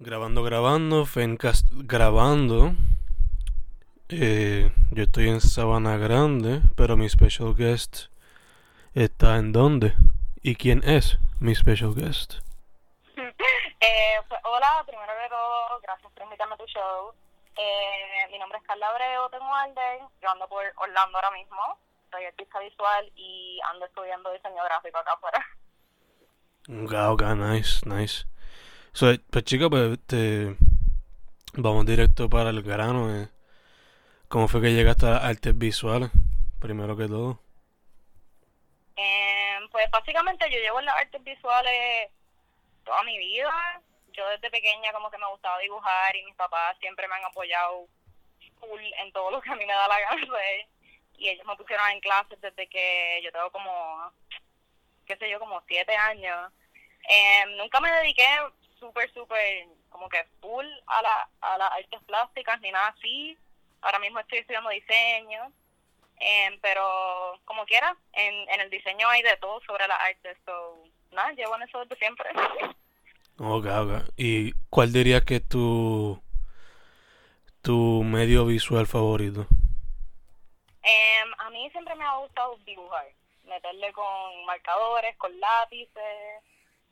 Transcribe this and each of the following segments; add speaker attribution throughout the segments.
Speaker 1: Grabando, grabando, Fencast grabando. Eh, yo estoy en Sabana Grande, pero mi special guest está en dónde? ¿Y quién es mi special guest?
Speaker 2: Eh, pues, hola, primero de todo, gracias por invitarme a tu show. Eh, mi nombre es Carla Abreu, tengo Alden, yo ando por Orlando ahora mismo, soy artista visual y ando estudiando diseño gráfico acá afuera.
Speaker 1: Ok, nice, nice. So, pues chica, pues te... vamos directo para el grano. Eh. ¿Cómo fue que llegaste a las artes visuales? Primero que todo.
Speaker 2: Eh, pues básicamente yo llevo en las artes visuales toda mi vida. Yo desde pequeña como que me gustaba dibujar y mis papás siempre me han apoyado full en todo lo que a mí me da la gana. Y ellos me pusieron en clases desde que yo tengo como, qué sé yo, como siete años. Eh, nunca me dediqué súper, súper como que full a, la, a las artes plásticas ni nada así. Ahora mismo estoy estudiando diseño. Eh, pero como quiera, en, en el diseño hay de todo sobre las artes. So, nada, llevo en eso desde siempre.
Speaker 1: Ok, ok. ¿Y cuál dirías que es tu, tu medio visual favorito?
Speaker 2: Eh, a mí siempre me ha gustado dibujar, meterle con marcadores, con lápices,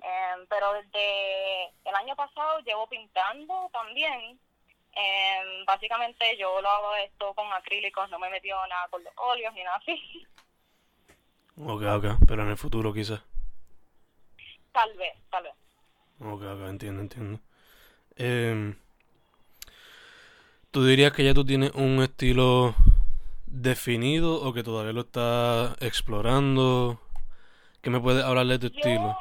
Speaker 2: eh, pero desde el año pasado llevo pintando también. Eh, básicamente yo lo hago esto con acrílicos, no me he metido nada con los óleos ni nada así.
Speaker 1: Ok, ok. Pero en el futuro quizás.
Speaker 2: Tal vez, tal vez.
Speaker 1: Ok, ok, entiendo, entiendo. Eh, ¿Tú dirías que ya tú tienes un estilo definido o que todavía lo estás explorando? ¿Qué me puedes hablar de tu estilo?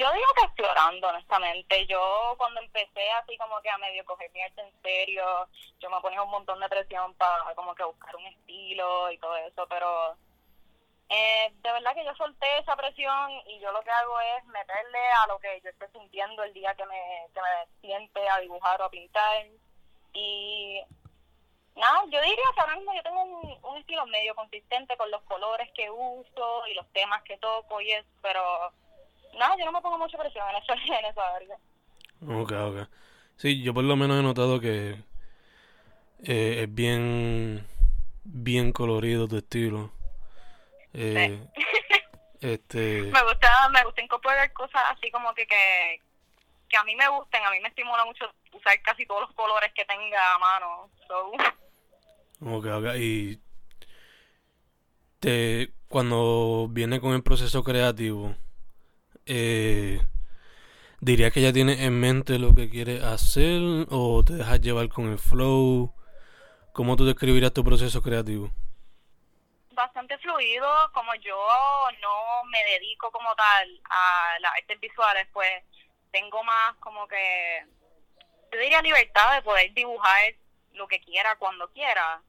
Speaker 2: Yo digo que explorando, honestamente. Yo cuando empecé así como que a medio coger mi arte en serio, yo me ponía un montón de presión para como que buscar un estilo y todo eso, pero eh, de verdad que yo solté esa presión y yo lo que hago es meterle a lo que yo esté sintiendo el día que me, que me siente a dibujar o a pintar. Y nada, yo diría que ahora mismo yo tengo un, un estilo medio consistente con los colores que uso y los temas que toco y eso, pero nada, yo no me pongo mucha presión en eso, en esa área.
Speaker 1: Ok, ok. Sí, yo por lo menos he notado que eh, es bien, bien colorido tu estilo. Eh, este,
Speaker 2: me gusta me gusta incorporar cosas así como que, que que a mí me gusten a mí me estimula mucho usar casi todos los colores que tenga a mano so.
Speaker 1: ok, ok. Y te, cuando viene con el proceso creativo, eh, ¿dirías que ya tienes en mente lo que quieres hacer o te dejas llevar con el flow? ¿Cómo tú describirías tu proceso creativo?
Speaker 2: bastante fluido, como yo no me dedico como tal a las artes visuales, pues tengo más como que, yo diría libertad de poder dibujar lo que quiera cuando quiera.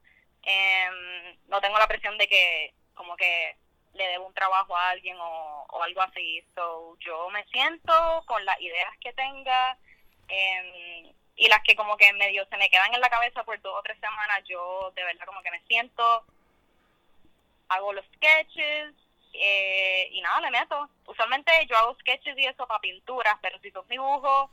Speaker 2: Em, no tengo la presión de que como que le debo un trabajo a alguien o, o algo así. So, yo me siento con las ideas que tenga em, y las que como que medio se me quedan en la cabeza por dos o tres semanas, yo de verdad como que me siento, hago los sketches eh, y nada, le meto. Usualmente yo hago sketches y eso para pinturas, pero si son dibujos,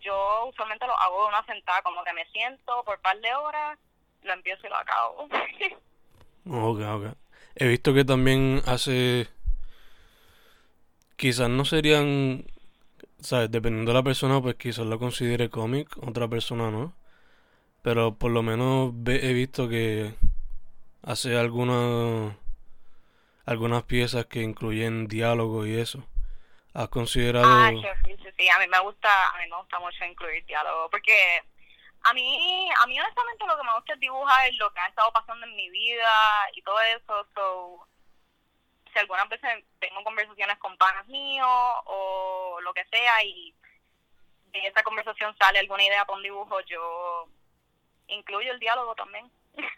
Speaker 2: yo usualmente lo hago de una sentada, como que me siento por un par de horas, lo empiezo y lo acabo.
Speaker 1: Ok, ok. He visto que también hace... Quizás no serían... ¿Sabes? Dependiendo de la persona, pues quizás lo considere cómic, otra persona no. Pero por lo menos he visto que hace algunas algunas piezas que incluyen diálogo y eso. ¿Has considerado...
Speaker 2: Ah, sí, sí, sí, a mí me gusta, a mí me gusta mucho incluir diálogo, porque a mí, a mí honestamente lo que me gusta es dibujar lo que ha estado pasando en mi vida y todo eso, so, si algunas veces tengo conversaciones con panas míos o lo que sea y si esa conversación sale alguna idea para un dibujo, yo incluyo el diálogo también.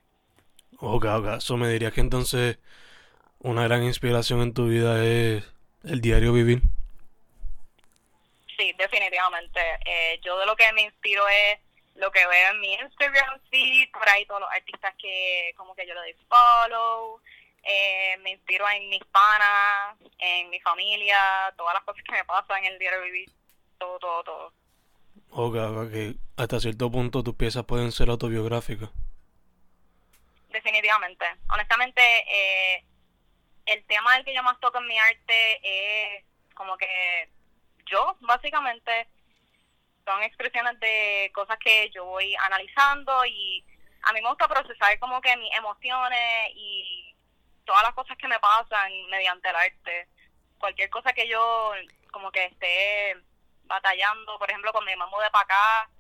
Speaker 1: Ok, ok. Eso me diría que entonces una gran inspiración en tu vida es el diario vivir.
Speaker 2: Sí, definitivamente. Eh, yo de lo que me inspiro es lo que veo en mi Instagram feed, por ahí todos los artistas que como que yo le doy follow, eh, me inspiro en mis panas, en mi familia, todas las cosas que me pasan en el diario vivir, todo, todo, todo.
Speaker 1: Ok, ok. Hasta cierto punto tus piezas pueden ser autobiográficas.
Speaker 2: Definitivamente. Honestamente, eh, el tema del que yo más toco en mi arte es como que yo, básicamente, son expresiones de cosas que yo voy analizando y a mí me gusta procesar como que mis emociones y todas las cosas que me pasan mediante el arte. Cualquier cosa que yo como que esté batallando, por ejemplo, cuando me mudé para acá,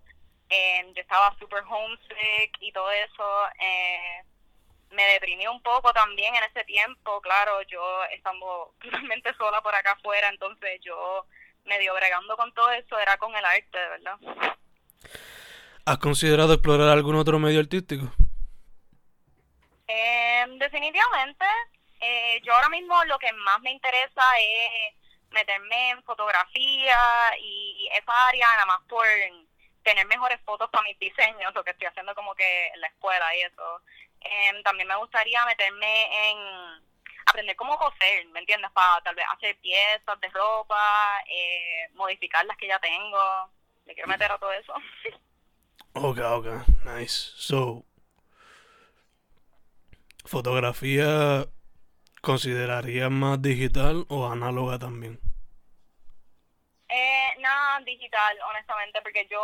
Speaker 2: eh, yo estaba super homesick y todo eso, eh, me deprimí un poco también en ese tiempo, claro, yo estando totalmente sola por acá afuera, entonces yo medio bregando con todo eso era con el arte, de verdad.
Speaker 1: ¿Has considerado explorar algún otro medio artístico?
Speaker 2: Eh, definitivamente, eh, yo ahora mismo lo que más me interesa es meterme en fotografía y esa área nada más por tener mejores fotos para mis diseños, lo que estoy haciendo como que en la escuela y eso. Eh, también me gustaría meterme en aprender cómo coser, ¿me entiendes? Para tal vez hacer piezas de ropa, eh, modificar las que ya tengo. Me quiero meter a todo eso.
Speaker 1: Ok, ok, nice. So, fotografía, ¿consideraría más digital o análoga también?
Speaker 2: Eh, nada, digital, honestamente, porque yo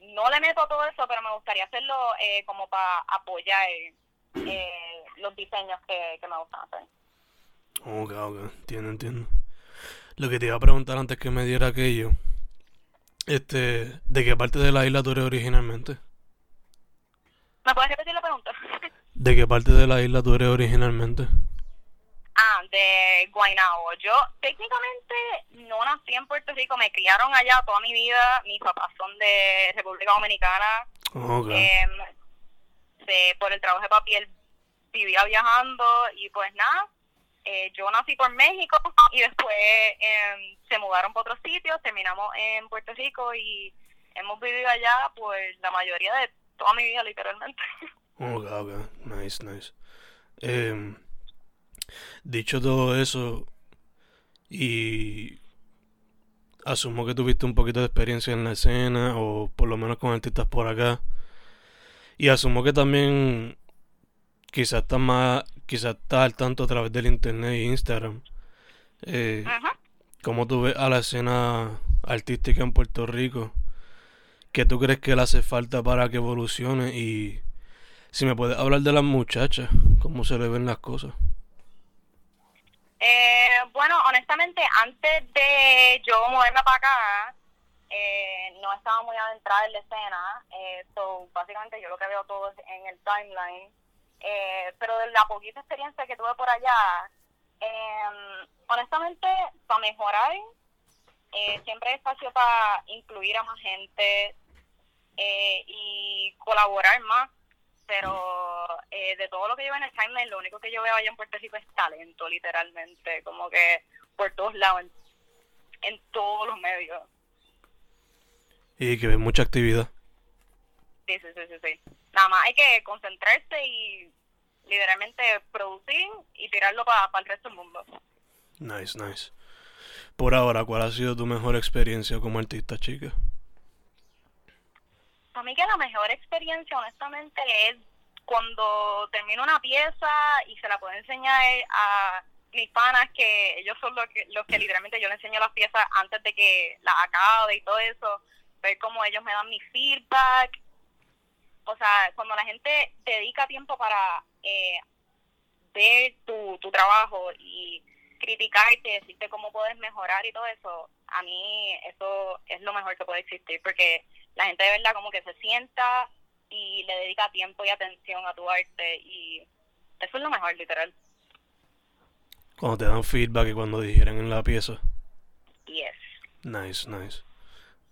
Speaker 2: no le meto todo eso, pero me gustaría hacerlo eh, como para apoyar eh, los diseños que, que me gustan hacer.
Speaker 1: Ok, ok, entiendo, entiendo. Lo que te iba a preguntar antes que me diera aquello, este, ¿de qué parte de la isla tú eres originalmente?
Speaker 2: ¿Me puedes repetir la pregunta?
Speaker 1: ¿De qué parte de la isla tú eres originalmente?
Speaker 2: Ah, de Guaynabo. Yo técnicamente no nací en Puerto Rico, me criaron allá toda mi vida. Mis papás son de República Dominicana.
Speaker 1: Ok.
Speaker 2: Eh, por el trabajo de papi, él vivía viajando y pues nada. eh, yo nací por México y después eh, se mudaron para otros sitios, terminamos en Puerto Rico y hemos vivido allá pues la mayoría de toda mi vida literalmente.
Speaker 1: Ok, ok, nice, nice. Em, dicho todo eso, y asumo que tuviste un poquito de experiencia en la escena, o por lo menos con artistas por acá, y asumo que también quizás estás más, quizás estás al tanto a través del internet e Instagram. Eh. ¿Cómo tú ves a la escena artística en Puerto Rico? ¿Qué tú crees que le hace falta para que evolucione? Y si me puedes hablar de las muchachas, cómo se le ven las cosas.
Speaker 2: Eh, bueno, honestamente, antes de yo moverme para acá, eh, no estaba muy adentrada en la escena. Eh, so, básicamente yo lo que veo todo es en el timeline. Eh, pero de la poquita experiencia que tuve por allá, eh, honestamente, para mejorar, eh, siempre hay espacio para incluir a más gente eh, y colaborar más. Pero eh, de todo lo que yo veo en el timeline, lo único que yo veo allá en Puerto Rico es talento, literalmente, como que por todos lados, en, en todos los medios.
Speaker 1: Y que ves mucha actividad.
Speaker 2: Sí, sí, sí, sí, sí. Nada más hay que concentrarse y literalmente producir y tirarlo para el resto del mundo.
Speaker 1: Nice, nice. Por ahora, ¿cuál ha sido tu mejor experiencia como artista, chica?
Speaker 2: Para mí que la mejor experiencia, honestamente, es cuando termino una pieza y se la puedo enseñar a mis panas, que ellos son los que, los que literalmente yo les enseño las piezas antes de que las acabe y todo eso, ver cómo ellos me dan mi feedback. O sea, cuando la gente dedica tiempo para eh, ver tu, tu trabajo y criticarte, decirte cómo puedes mejorar y todo eso, a mí eso es lo mejor que puede existir, porque la gente de verdad como que se sienta y le dedica tiempo y atención a tu arte y eso es lo mejor, literal.
Speaker 1: Cuando te dan feedback y cuando dijeran en la pieza.
Speaker 2: Yes.
Speaker 1: Nice, nice.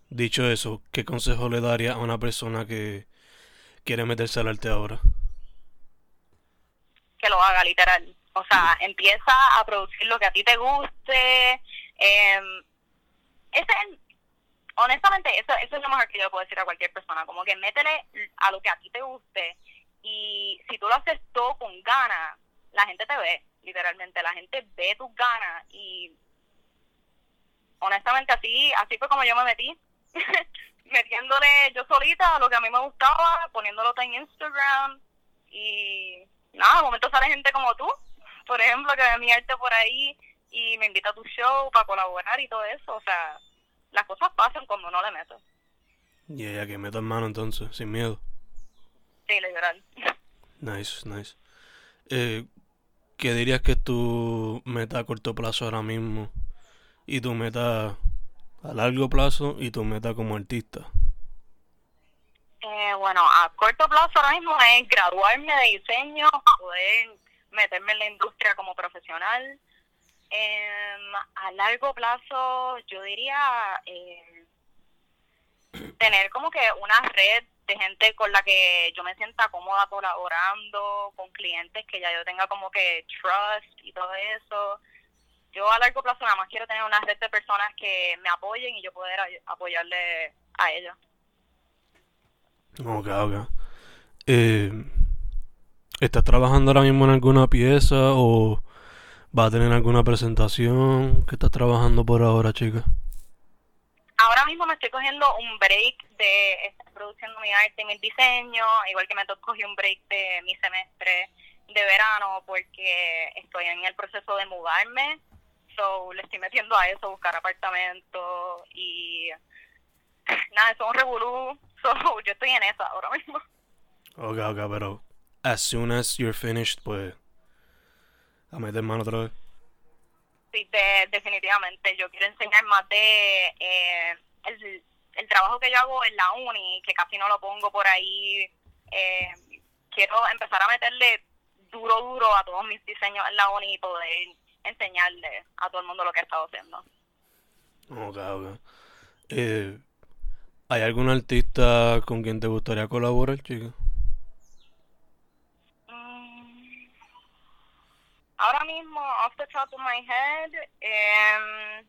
Speaker 1: Dicho eso, ¿qué consejo le daría a una persona que quiere meterse al arte ahora?
Speaker 2: Que lo haga, literal. O sea, empieza a producir lo que a ti te guste. Eh, ese es, honestamente, eso, eso es lo mejor que yo puedo decir a cualquier persona. Como que métele a lo que a ti te guste. Y si tú lo haces todo con ganas, la gente te ve, literalmente. La gente ve tus ganas. Y honestamente, así, así fue como yo me metí. Metiéndole yo solita lo que a mí me gustaba, poniéndolo en Instagram. Y nada, de momento sale gente como tú, por ejemplo, que ve mi arte por ahí y me invita a tu show para colaborar y todo eso. O sea, las cosas pasan cuando no le meto.
Speaker 1: Y yeah, que meto en mano entonces, sin miedo.
Speaker 2: Sí, literal.
Speaker 1: Nice, nice. Eh, ¿Qué dirías que es tu meta a corto plazo ahora mismo? Y tu meta a largo plazo y tu meta como artista.
Speaker 2: Eh, bueno, a corto plazo ahora mismo es graduarme de diseño, poder meterme en la industria como profesional. Eh, a largo plazo, yo diría eh, tener como que una red de gente con la que yo me sienta cómoda colaborando, con clientes que ya yo tenga como que trust y todo eso. Yo a largo plazo nada más quiero tener una red de personas que me apoyen y yo poder apoyarle a ellos.
Speaker 1: Ok, ok. Eh, ¿Estás trabajando ahora mismo en alguna pieza o va a tener alguna presentación? ¿Qué estás trabajando por ahora, chica?
Speaker 2: Ahora mismo me estoy cogiendo un break de estar produciendo mi arte y mi diseño, igual que me cogí un break de mi semestre de verano porque estoy en el proceso de mudarme. So, le estoy metiendo a eso, buscar apartamento y nada, eso es un revolú. So, yo estoy en esa ahora mismo.
Speaker 1: Ok, ok, pero as soon as you're finished, pues a meter mano otra vez.
Speaker 2: Sí, de, definitivamente. Yo quiero enseñar más de eh, el, el trabajo que yo hago en la uni, que casi no lo pongo por ahí. Eh, quiero empezar a meterle duro, duro a todos mis diseños en la uni y poder enseñarle a todo el mundo lo que he estado haciendo.
Speaker 1: Ok, ok. Eh, ¿Hay algún artista con quien te gustaría colaborar, chica?
Speaker 2: Mm, ahora mismo, off the top of my head, eh,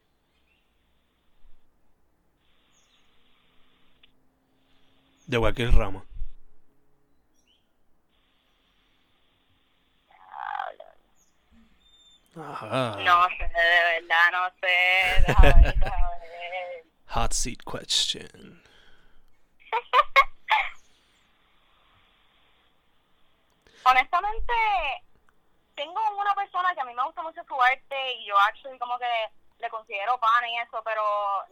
Speaker 1: De cualquier rama. Ajá.
Speaker 2: no sé, de verdad, no sé. Ver, ver.
Speaker 1: Hot seat question.
Speaker 2: Honestamente, tengo una persona que a mí me gusta mucho su arte y yo actually como que le considero pana y eso, pero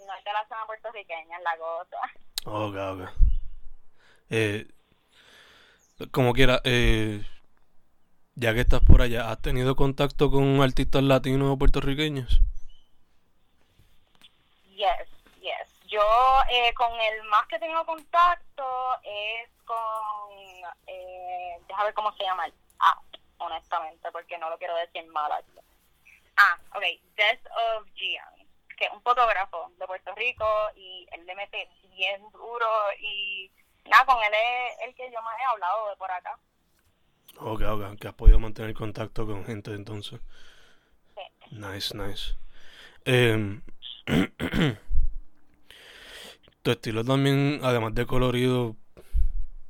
Speaker 2: no es de la zona puertorriqueña, es la cosa.
Speaker 1: Ok, ok. Eh, como quiera, eh, ya que estás por allá, ¿has tenido contacto con artistas latinos o puertorriqueños?
Speaker 2: Yes, yes. Yo eh, con el más que tengo contacto es con, eh, déjame ver cómo se llama el app, honestamente, porque no lo quiero decir mal aquí. Ah, ok, Death of Gian, que es un fotógrafo de Puerto Rico y él le mete bien duro y nada, con él es el que yo más he hablado de por acá.
Speaker 1: Ok, ok, que has podido mantener contacto con gente entonces.
Speaker 2: Sí.
Speaker 1: Nice, nice. Eh, tu estilo también, además de colorido,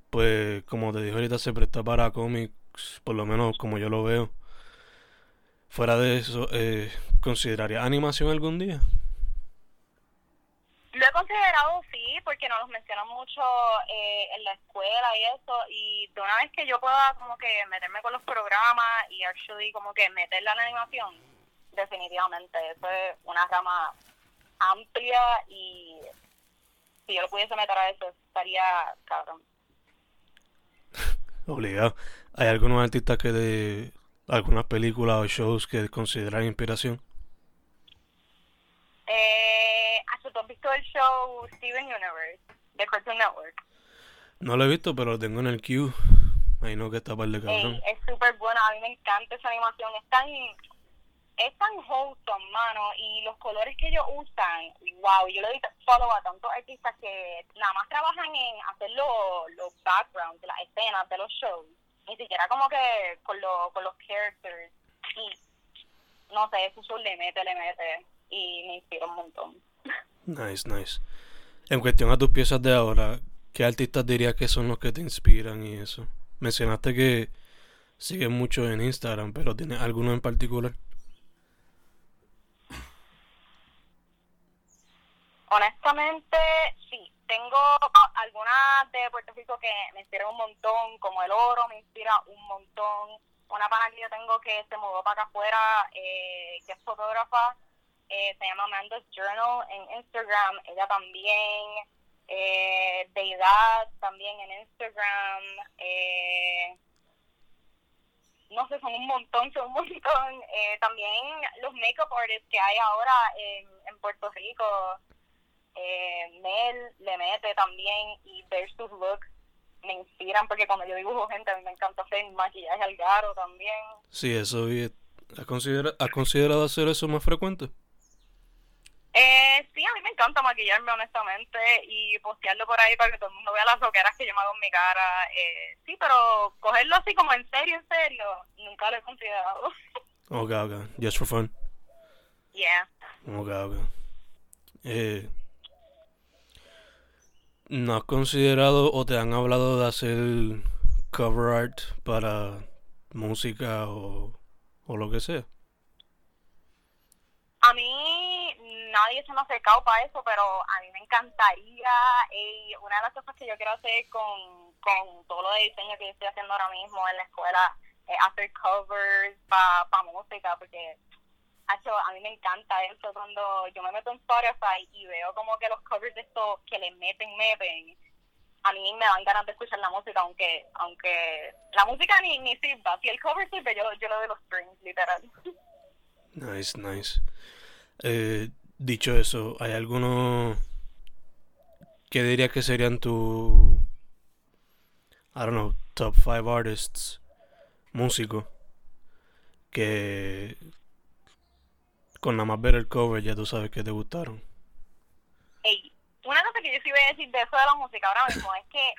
Speaker 1: pues como te dije ahorita, se presta para cómics, por lo menos como yo lo veo. Fuera de eso, eh, ¿considerarías animación algún día?
Speaker 2: Lo he considerado, sí, porque nos los mencionan mucho eh, en la escuela y eso, y de una vez que yo pueda como que meterme con los programas y actually como que meterla en la animación, definitivamente, eso es una rama amplia y si yo lo pudiese meter a eso, estaría cabrón.
Speaker 1: Obligado. ¿Hay algunos artistas que de algunas películas o shows que consideran inspiración?
Speaker 2: Eh, ¿Has visto el show Steven Universe de Cartoon Network?
Speaker 1: No lo he visto, pero lo tengo en el queue. Ahí no que está par de cabrón.
Speaker 2: Ey, es súper bueno, a mí me encanta esa animación, es tan es tan wholesome, mano, y los colores que ellos usan, wow, yo le doy follow a tantos artistas que nada más trabajan en hacer los, los backgrounds, las escenas de los shows, ni siquiera como que con, lo, con los characters, y no sé, eso le mete, le mete, y me inspira un montón.
Speaker 1: Nice, nice. En cuestión a tus piezas de ahora, ¿qué artistas dirías que son los que te inspiran y eso? Mencionaste que sigues mucho en Instagram, pero ¿tienes alguno en particular?
Speaker 2: Honestamente, sí. Tengo algunas de Puerto Rico que me inspiran un montón, como El Oro me inspira un montón. Una pana que yo tengo que se mudó para acá afuera, eh, que es fotógrafa, eh, se llama Amanda's Journal en Instagram, ella también. Eh, Deidad también en Instagram. Eh, no sé, son un montón, son un montón. Eh, también los makeup artists que hay ahora en, en Puerto Rico eh, Mel le mete también y ver sus looks me inspiran porque cuando yo dibujo gente a mí me encanta hacer maquillaje al garo también.
Speaker 1: Sí, eso ¿Has, considera ¿Has considerado hacer eso más frecuente?
Speaker 2: Eh, sí, a mí me encanta maquillarme honestamente y postearlo por ahí para que todo el mundo vea las loqueras que yo me hago en mi cara. Eh, sí, pero cogerlo así como en serio, en serio, nunca lo he considerado.
Speaker 1: Ok, ok. Just for fun.
Speaker 2: Yeah.
Speaker 1: Ok, ok. Eh, ¿No has considerado o te han hablado de hacer cover art para música o, o lo que sea?
Speaker 2: A mí nadie se me ha acercado para eso, pero a mí me encantaría. Y una de las cosas que yo quiero hacer con, con todo lo de diseño que yo estoy haciendo ahora mismo en la escuela es hacer covers para pa música, porque a mí me encanta eso cuando yo me meto en Spotify y veo como que los covers de estos que le meten, meten, a mí me dan ganas de escuchar la música, aunque aunque la música ni, ni sirva. Si el cover sirve, yo, yo le doy los strings, literal.
Speaker 1: Nice, nice. Eh, dicho eso, ¿hay alguno que dirías que serían tu, I top 5 artists, músicos, que con nada más ver el cover ya tú sabes que te gustaron.
Speaker 2: Ey, una cosa que yo sí voy a decir de eso de la música ahora mismo es que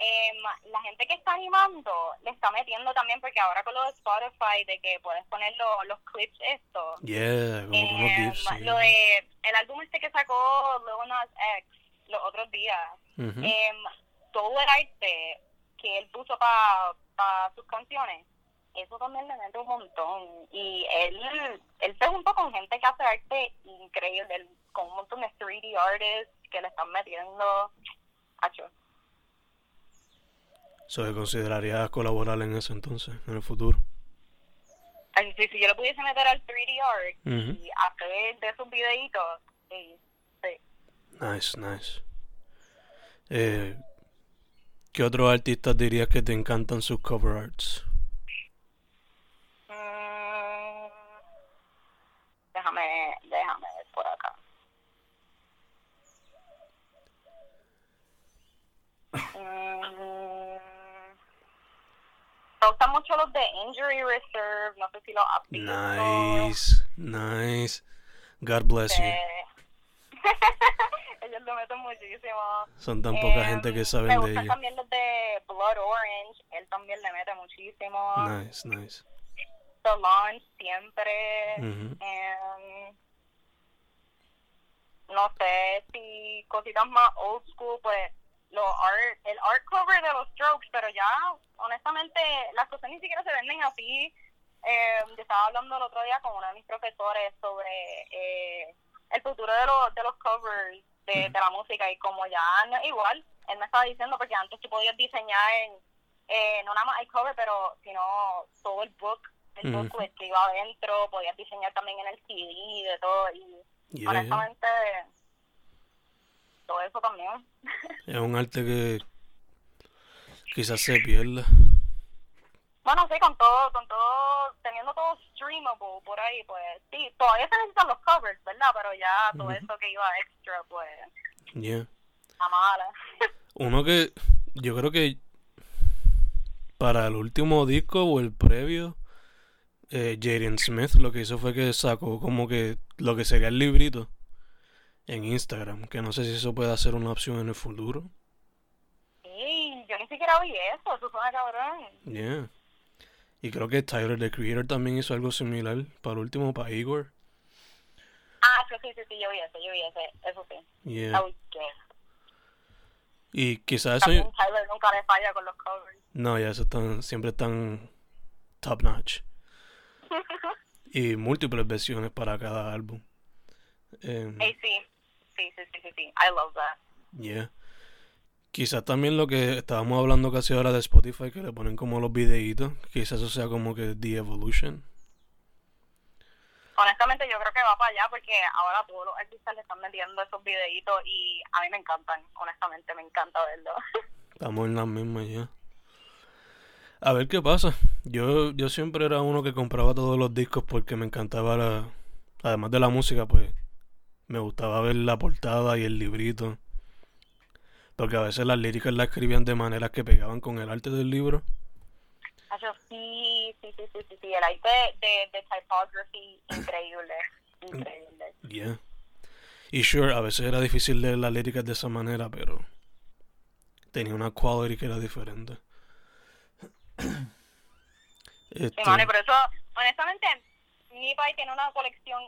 Speaker 2: eh, la gente que está animando le está metiendo también porque ahora con lo de Spotify de que puedes poner lo, los clips esto
Speaker 1: yeah como
Speaker 2: eh, lo de el álbum este que sacó Lil Nas X los otros días eh, todo el arte que él puso para pa sus canciones eso también le mete un montón. Y él, él se junta con gente que hace arte increíble, con un montón de 3D artists que le están metiendo. Hacho.
Speaker 1: ¿Se consideraría colaborar en eso entonces, en el futuro?
Speaker 2: si, si yo le pudiese meter al 3D art y hacer de esos videitos, sí, sí.
Speaker 1: Nice, nice. Eh, ¿Qué otros artistas dirías que te encantan sus cover arts?
Speaker 2: déjame, déjame ver por acá. Mm, gustan mucho los de Injury Reserve, no sé si los has visto.
Speaker 1: Nice, nice. God bless you.
Speaker 2: ellos lo meten muchísimo.
Speaker 1: Son tan poca gente que saben de ellos. Me
Speaker 2: gustan también los de Blood Orange, él también le mete muchísimo.
Speaker 1: Nice, nice.
Speaker 2: Solange siempre. Em, no sé si cositas más old school, pues lo art, el art cover de los Strokes, pero ya honestamente las cosas ni siquiera se venden así. Eh, yo estaba hablando el otro día con uno de mis profesores sobre eh, el futuro de, los de los covers de, la música y como ya no, igual, él me estaba diciendo porque antes tú podías diseñar en, eh, no nada más el cover, pero sino todo el book el uh que iba adentro, podías diseñar también en el CD, de todo, y honestamente, todo eso también.
Speaker 1: es un arte que quizás se pierda.
Speaker 2: Bueno, sí, con todo, con todo, teniendo todo streamable por ahí, pues sí, todavía se necesitan los covers, ¿verdad? Pero ya todo eso que iba extra, pues,
Speaker 1: yeah.
Speaker 2: a mala.
Speaker 1: Uno que yo creo que para el último disco o el previo, eh, Jaden Smith lo que hizo fue que sacó como que lo que sería el librito en Instagram, que no sé si eso puede ser una opción en el futuro.
Speaker 2: Sí, yo ni siquiera oí eso, eso suena cabrón.
Speaker 1: Yeah. Y creo que Tyler, the Creator, también hizo algo similar para último, para Igor.
Speaker 2: Ah, sí, sí, sí, sí, yo vi ese, yo vi ese, eso sí.
Speaker 1: Yeah. Y quizás eso...
Speaker 2: Tyler nunca le falla con los covers.
Speaker 1: No, ya eso están, siempre están top notch. Y múltiples versiones para cada álbum.
Speaker 2: Hey, sí, sí, sí, sí, sí, sí, I love that.
Speaker 1: Yeah. Quizás también lo que estábamos hablando casi ahora de Spotify, que le ponen como los videitos, quizás eso sea como que The Evolution.
Speaker 2: Honestamente yo creo que va para allá porque ahora todos los artistas le están metiendo esos videitos y a mí me encantan, honestamente me encanta verlo.
Speaker 1: Estamos en las mismas ya. A ver qué pasa. Yo, yo siempre era uno que compraba todos los discos porque me encantaba la... Además de la música, pues me gustaba ver la portada y el librito. Porque a veces las líricas las escribían de maneras que pegaban con el arte del libro.
Speaker 2: Sí, sí, sí, sí, sí, sí, el arte de, de typography increíble, increíble.
Speaker 1: Yeah. Y sure, a veces era difícil leer las líricas de esa manera, pero tenía una quality que era diferente.
Speaker 2: Sí,
Speaker 1: Este,
Speaker 2: mano, y por eso, honestamente, mi país tiene una colección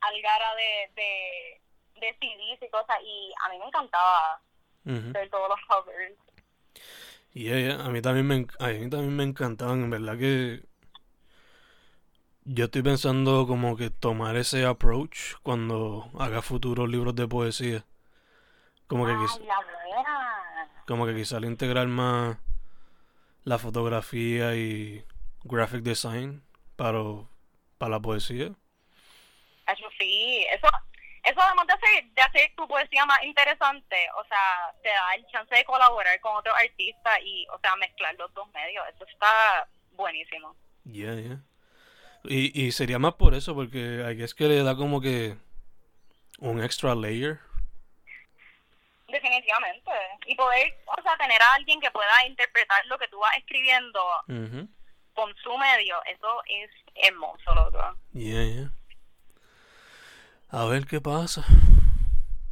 Speaker 2: algara de, de, de CDs y cosas y a mí me encantaba
Speaker 1: ujú.
Speaker 2: ver todos los covers.
Speaker 1: Yeah, yeah, A mí también me, a mí también me encantaban, en verdad que yo estoy pensando como que tomar ese approach cuando haga futuros libros de poesía. Como que, quiz-
Speaker 2: Ay, la buena.
Speaker 1: como que quizá al integrar más la fotografía y graphic design para, para la poesía.
Speaker 2: Eso sí, eso, eso además de hacer, de hacer tu poesía más interesante, o sea, te da el chance de colaborar con otros artistas y, o sea, mezclar los dos medios. Eso está buenísimo.
Speaker 1: Yeah, yeah. Y, y sería más por eso, porque es que le da como que un extra layer.
Speaker 2: Definitivamente. Y poder, o sea, tener a alguien que pueda interpretar lo que tú vas escribiendo con su medio, eso es hermoso, loco.
Speaker 1: Yeah, yeah. A ver qué pasa.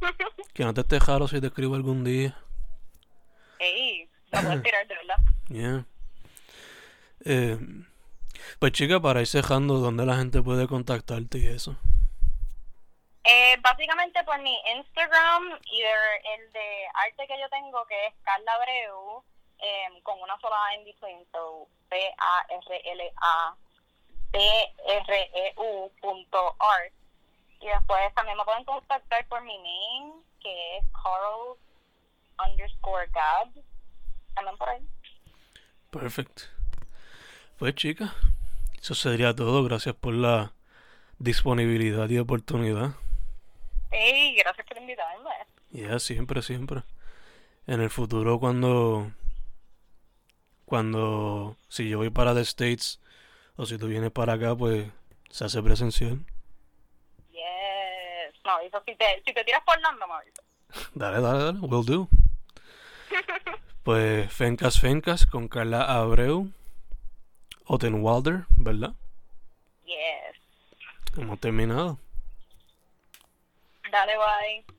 Speaker 1: Que no te esté raro si te escribo algún día.
Speaker 2: Ey, lo puedes tirar de verdad.
Speaker 1: Yeah. Eh, pues chica, para ir cejando, ¿dónde la gente puede contactarte y eso?
Speaker 2: Eh, básicamente por mi Instagram y el de arte que yo tengo, que es Carla Abreu, em, con una sola A en between, so P-A-R-L-A B-R-E-U punto art. Y después también me pueden contactar por mi mail, que es Carl underscore Gab. También por ahí.
Speaker 1: Perfect. Pues chica, eso sería todo. Gracias por la disponibilidad y oportunidad.
Speaker 2: Ey, gracias por invitarme.
Speaker 1: Ya, siempre, siempre. En el futuro, cuando. Cuando. Si yo voy para the States o si tú vienes para acá, pues se hace presencial.
Speaker 2: No, eso si te, si te tiras por Orlando, me avisas.
Speaker 1: Dale, dale, dale, will do. Pues Fencas Fencas con Carla Abreu, Otenwalder, ¿verdad?
Speaker 2: Yes.
Speaker 1: Hemos terminado.
Speaker 2: Dale, bye.